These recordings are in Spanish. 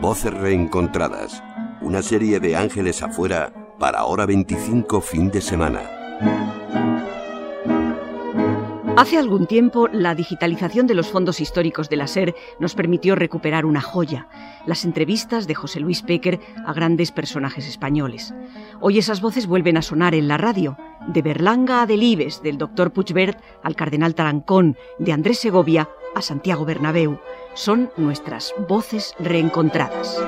Voces reencontradas. Una serie de ángeles afuera para hora 25 fin de semana. Hace algún tiempo, la digitalización de los fondos históricos de la SER nos permitió recuperar una joya, las entrevistas de José Luis Péquer a grandes personajes españoles. Hoy esas voces vuelven a sonar en la radio, de Berlanga a Delibes, del doctor Puigvert al cardenal Tarancón, de Andrés Segovia a Santiago Bernabéu. Son nuestras voces reencontradas.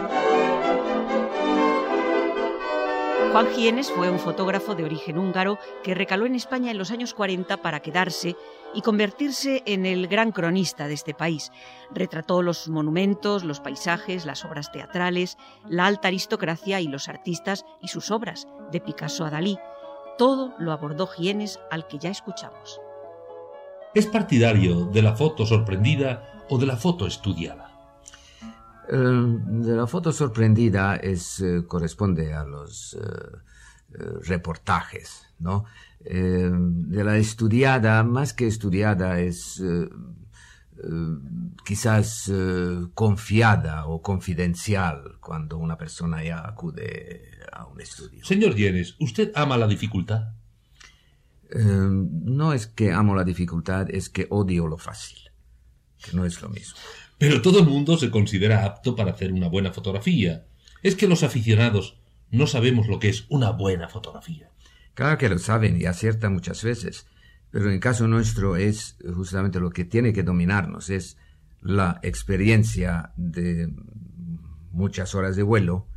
Juan Gienes fue un fotógrafo de origen húngaro que recaló en España en los años 40 para quedarse y convertirse en el gran cronista de este país. Retrató los monumentos, los paisajes, las obras teatrales, la alta aristocracia y los artistas y sus obras, de Picasso a Dalí. Todo lo abordó Gienes al que ya escuchamos. ¿Es partidario de la foto sorprendida o de la foto estudiada? Eh, de la foto sorprendida es, eh, corresponde a los eh, reportajes, ¿no? de la estudiada, más que estudiada, es quizás confiada o confidencial cuando una persona ya acude a un estudio. Señor Yenes, ¿usted ama la dificultad? no es que amo la dificultad, es que odio lo fácil, que no es lo mismo. Pero todo el mundo se considera apto para hacer una buena fotografía. Es que los aficionados no sabemos lo que es una buena fotografía. Claro que lo saben y aciertan muchas veces, pero en el caso nuestro es justamente lo que tiene que dominarnos, es la experiencia de muchas horas de vuelo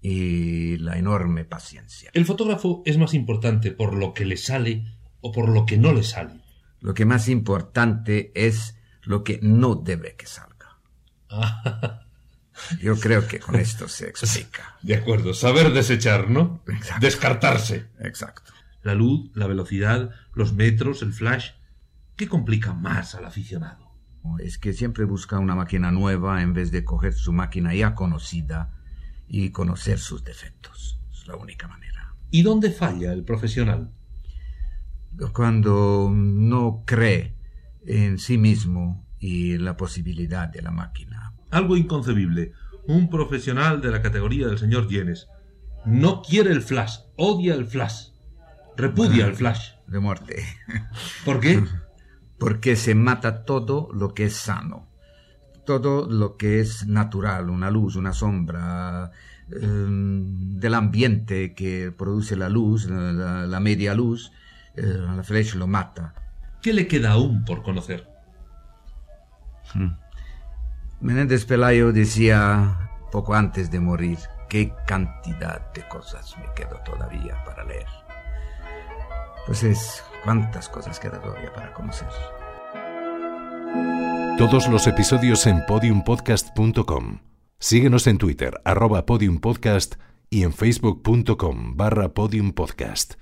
y la enorme paciencia. El fotógrafo es más importante por lo que le sale o por lo que no le sale. Lo que más importante es lo que no debe que salga. Yo creo que con esto se explica. De acuerdo, saber desechar, ¿no? Exacto. Descartarse. Exacto. La luz, la velocidad, los metros, el flash. ¿Qué complica más al aficionado? Es que siempre busca una máquina nueva en vez de coger su máquina ya conocida y conocer sus defectos. Es la única manera. ¿Y dónde falla el profesional? Cuando no cree en sí mismo y la posibilidad de la máquina. Algo inconcebible. Un profesional de la categoría del señor Yenes no quiere el flash, odia el flash, repudia el flash. De muerte. ¿Por qué? Porque se mata todo lo que es sano, todo lo que es natural, una luz, una sombra, em, del ambiente que produce la luz, la, media luz, eh, la flash lo mata. ¿Qué le queda aún por conocer? Hmm. Menéndez Pelayo decía poco antes de morir, qué cantidad de cosas me quedo todavía para leer. Pues es cuántas cosas queda todavía para conocer. Todos los episodios en podiumpodcast.com. Síguenos en Twitter, arroba podiumpodcast y en facebook.com barra podiumpodcast.